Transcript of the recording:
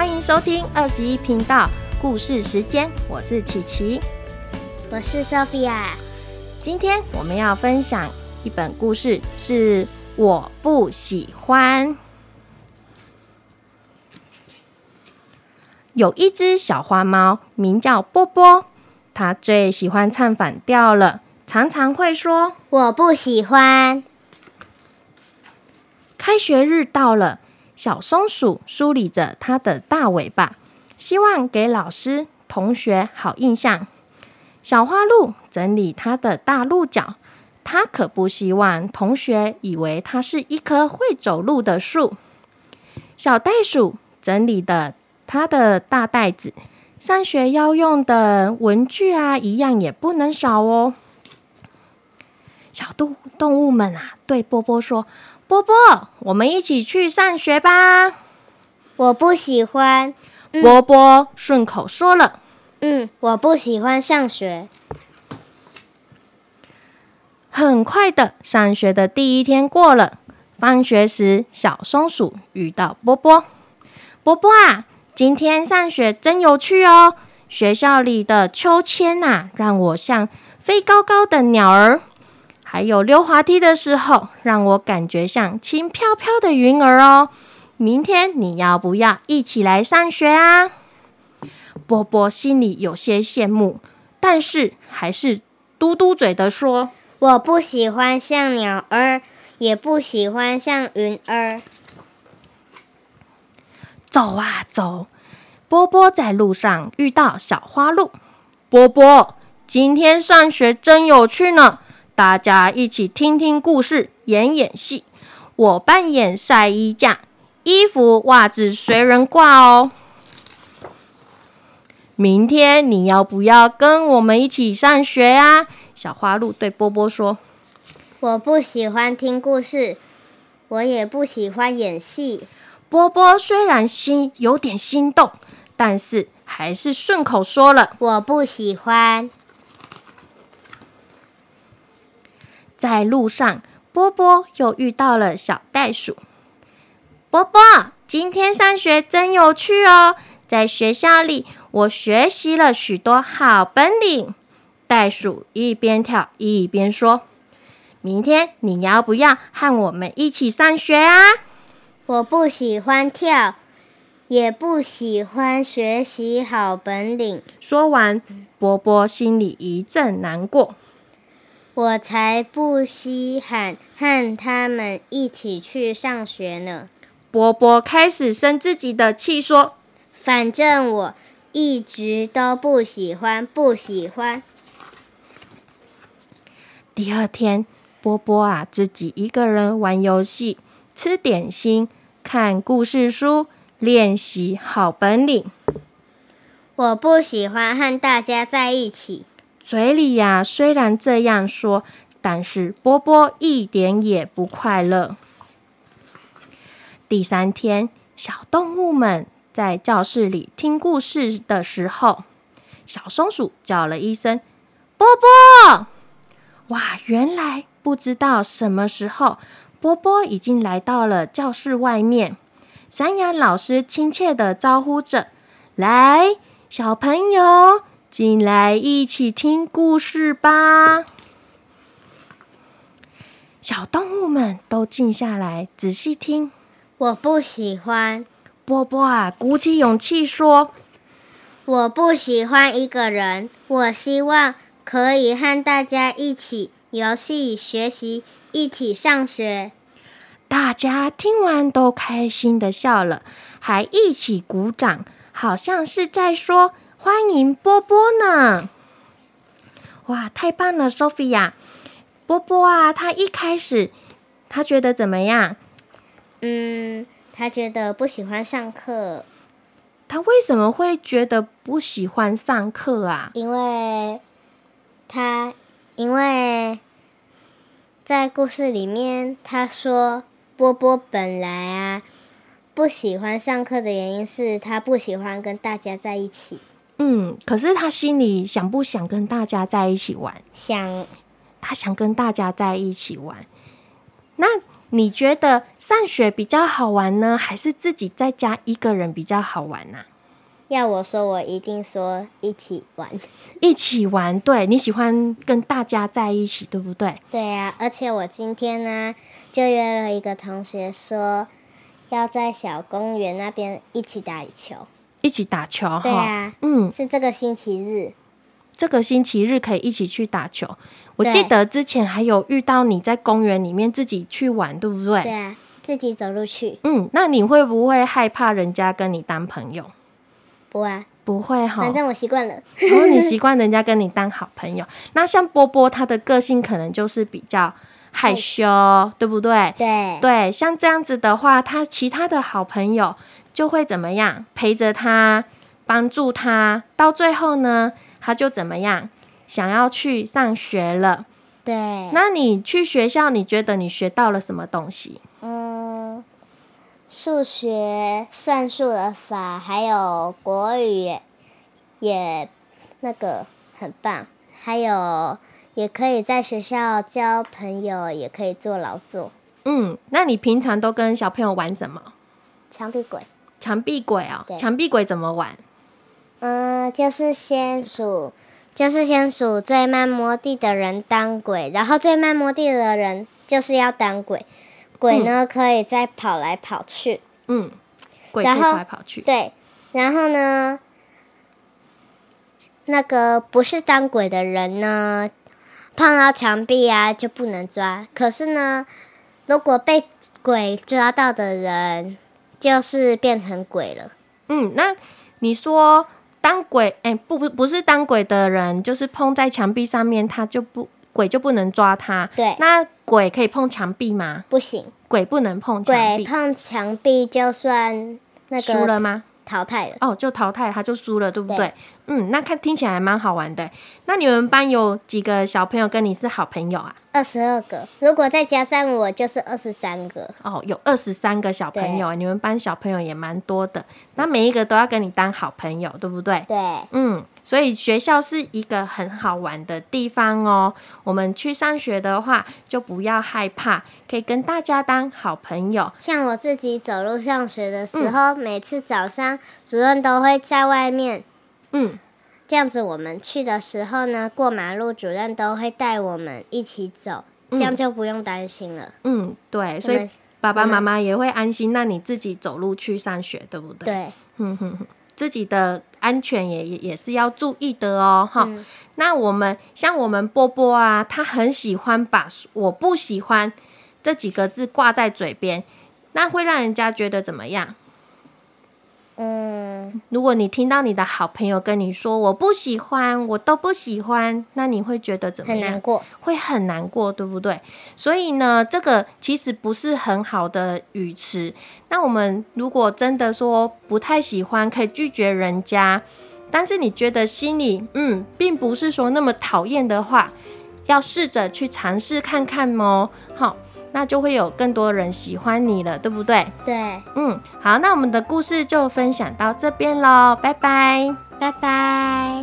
欢迎收听二十一频道故事时间，我是琪琪，我是 Sophia。今天我们要分享一本故事，是我不喜欢。有一只小花猫，名叫波波，它最喜欢唱反调了，常常会说“我不喜欢”。开学日到了。小松鼠梳理着它的大尾巴，希望给老师、同学好印象。小花鹿整理它的大鹿角，它可不希望同学以为它是一棵会走路的树。小袋鼠整理的它的大袋子，上学要用的文具啊，一样也不能少哦。小动动物们啊，对波波说。波波，我们一起去上学吧。我不喜欢。波波顺口说了：“嗯，我不喜欢上学。”很快的，上学的第一天过了。放学时，小松鼠遇到波波。波波啊，今天上学真有趣哦！学校里的秋千呐，让我像飞高高的鸟儿。还有溜滑梯的时候，让我感觉像轻飘飘的云儿哦。明天你要不要一起来上学啊？波波心里有些羡慕，但是还是嘟嘟嘴的说：“我不喜欢像鸟儿，也不喜欢像云儿。”走啊走！波波在路上遇到小花鹿。波波，今天上学真有趣呢。大家一起听听故事，演演戏。我扮演晒衣架，衣服、袜子随人挂哦。明天你要不要跟我们一起上学啊？小花鹿对波波说：“我不喜欢听故事，我也不喜欢演戏。”波波虽然心有点心动，但是还是顺口说了：“我不喜欢。”在路上，波波又遇到了小袋鼠。波波，今天上学真有趣哦！在学校里，我学习了许多好本领。袋鼠一边跳一边说：“明天你要不要和我们一起上学啊？”我不喜欢跳，也不喜欢学习好本领。说完，波波心里一阵难过。我才不稀罕和他们一起去上学呢。波波开始生自己的气，说：“反正我一直都不喜欢，不喜欢。”第二天，波波啊，自己一个人玩游戏、吃点心、看故事书、练习好本领。我不喜欢和大家在一起。嘴里呀，虽然这样说，但是波波一点也不快乐。第三天，小动物们在教室里听故事的时候，小松鼠叫了一声：“波波！”哇，原来不知道什么时候，波波已经来到了教室外面。山羊老师亲切的招呼着：“来，小朋友。”进来一起听故事吧！小动物们都静下来，仔细听。我不喜欢波波啊，鼓起勇气说：“我不喜欢一个人，我希望可以和大家一起游戏、学习，一起上学。”大家听完都开心的笑了，还一起鼓掌，好像是在说。欢迎波波呢！哇，太棒了，Sophia！波波啊，他一开始他觉得怎么样？嗯，他觉得不喜欢上课。他为什么会觉得不喜欢上课啊？因为他因为在故事里面，他说波波本来啊不喜欢上课的原因是他不喜欢跟大家在一起。嗯，可是他心里想不想跟大家在一起玩？想，他想跟大家在一起玩。那你觉得上学比较好玩呢，还是自己在家一个人比较好玩呢、要我说，我一定说一起玩。一起玩，对你喜欢跟大家在一起，对不对？对啊，而且我今天呢，就约了一个同学说，要在小公园那边一起打羽球。一起打球哈。对啊，嗯，是这个星期日。这个星期日可以一起去打球。我记得之前还有遇到你在公园里面自己去玩，对不对？对啊，自己走路去。嗯，那你会不会害怕人家跟你当朋友？不啊，不会哈，反正我习惯了。然后你习惯人家跟你当好朋友。那像波波，他的个性可能就是比较害羞，对不对？对，对，像这样子的话，他其他的好朋友就会怎么样陪着他，帮助他，到最后呢，他就怎么样想要去上学了。对。那你去学校，你觉得你学到了什么东西？嗯，数学、算术的法，还有国语也也那个很棒，还有也可以在学校交朋友，也可以做劳作。嗯，那你平常都跟小朋友玩什么？墙壁鬼，墙壁鬼哦，墙壁鬼怎么玩？嗯，就是先数，就是先数最慢摸地的人当鬼，然后最慢摸地的人就是要当鬼。鬼呢，可以再跑来跑去，嗯，鬼可以然后跑来跑去。对，然后呢，那个不是当鬼的人呢，碰到墙壁啊就不能抓。可是呢，如果被鬼抓到的人，就是变成鬼了。嗯，那你说当鬼，哎、不不不是当鬼的人，就是碰在墙壁上面，他就不鬼就不能抓他。对那鬼可以碰墙壁吗？不行，鬼不能碰墙壁，鬼碰墙壁就算那个输了吗？淘汰了。哦，就淘汰，他就输了，对不对？对嗯，那看听起来还蛮好玩的。那你们班有几个小朋友跟你是好朋友啊？二十二个，如果再加上我，就是二十三个。哦，有二十三个小朋友，你们班小朋友也蛮多的。那每一个都要跟你当好朋友，对不对？对，嗯，所以学校是一个很好玩的地方哦。我们去上学的话，就不要害怕，可以跟大家当好朋友。像我自己走路上学的时候，每次早上主任都会在外面。嗯，这样子，我们去的时候呢，过马路主任都会带我们一起走，这样就不用担心了。嗯，对，所以爸爸妈妈也会安心。那你自己走路去上学，对不对？，对，嗯哼哼，自己的安全也也也是要注意的哦，哈、嗯那我们像我们波波啊，他很喜欢把“我不喜欢”这几个字挂在嘴边，那会让人家觉得怎么样？嗯，如果你听到你的好朋友跟你说“我不喜欢”，我都不喜欢，那你会觉得怎么样？很难过。会很难过，对不对？所以呢，这个其实不是很好的语词。那我们如果真的说不太喜欢，可以拒绝人家，但是你觉得心里嗯，并不是说那么讨厌的话，要试着去尝试看看哦。好，那就会有更多人喜欢你了，对不对？对，嗯，好，那我们的故事就分享到这边喽，拜拜。拜拜。